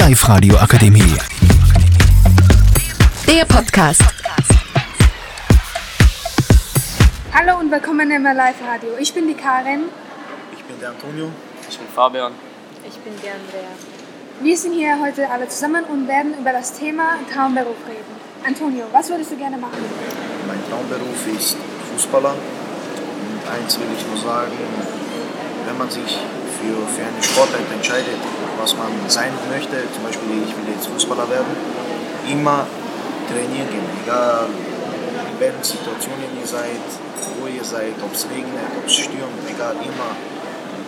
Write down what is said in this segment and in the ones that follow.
Live-Radio Akademie. Der Podcast. Hallo und willkommen im Live Radio. Ich bin die Karin. Ich bin der Antonio. Ich bin Fabian. Ich bin die Andrea. Wir sind hier heute alle zusammen und werden über das Thema Traumberuf reden. Antonio, was würdest du gerne machen? Mein Traumberuf ist Fußballer. Und eins will ich nur sagen, wenn man sich für, für eine Sportart entscheidet, was man sein möchte, zum Beispiel ich will jetzt Fußballer werden, immer trainieren gehen, egal in welchen Situationen ihr seid, wo ihr seid, ob es regnet, ob es stürmt, egal, immer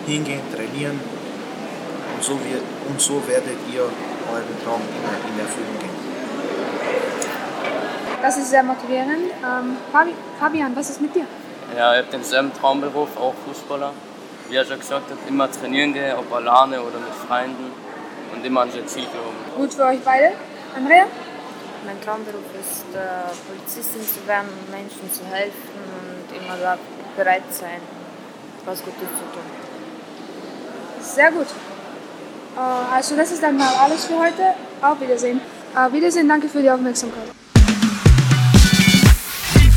hingehen, trainieren und so, wir, und so werdet ihr euren Traum immer in Erfüllung gehen. Das ist sehr motivierend. Ähm, Fabi Fabian, was ist mit dir? Ja, ich habe denselben Traumberuf, auch Fußballer. Wie er schon gesagt hat, immer trainieren gehen, ob alleine oder mit Freunden und immer an sein Ziel glauben. Gut für euch beide. Andrea? Mein Traumberuf ist, äh, Polizistin zu werden Menschen zu helfen und immer da bereit sein, was Gutes zu tun. Sehr gut. Äh, also das ist dann mal alles für heute. Auf Wiedersehen. Auf Wiedersehen, danke für die Aufmerksamkeit.